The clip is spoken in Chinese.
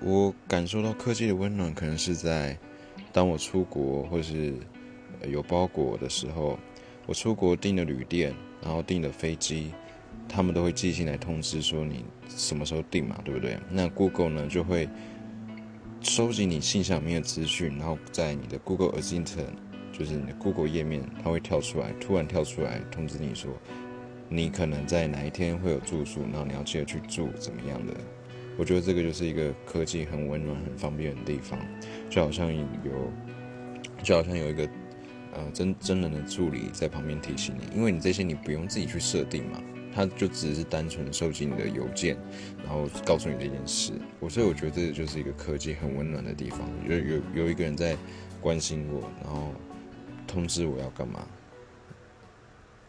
我感受到科技的温暖，可能是在当我出国或是有包裹的时候，我出国订的旅店，然后订的飞机，他们都会寄信来通知说你什么时候订嘛，对不对？那 Google 呢就会收集你信箱里面的资讯，然后在你的 Google Assistant，就是你的 Google 页面，它会跳出来，突然跳出来通知你说，你可能在哪一天会有住宿，然后你要记得去住怎么样的。我觉得这个就是一个科技很温暖、很方便的地方，就好像有，就好像有一个呃真真人的助理在旁边提醒你，因为你这些你不用自己去设定嘛，他就只是单纯收集你的邮件，然后告诉你这件事。我所以我觉得这就是一个科技很温暖的地方，有有有一个人在关心我，然后通知我要干嘛。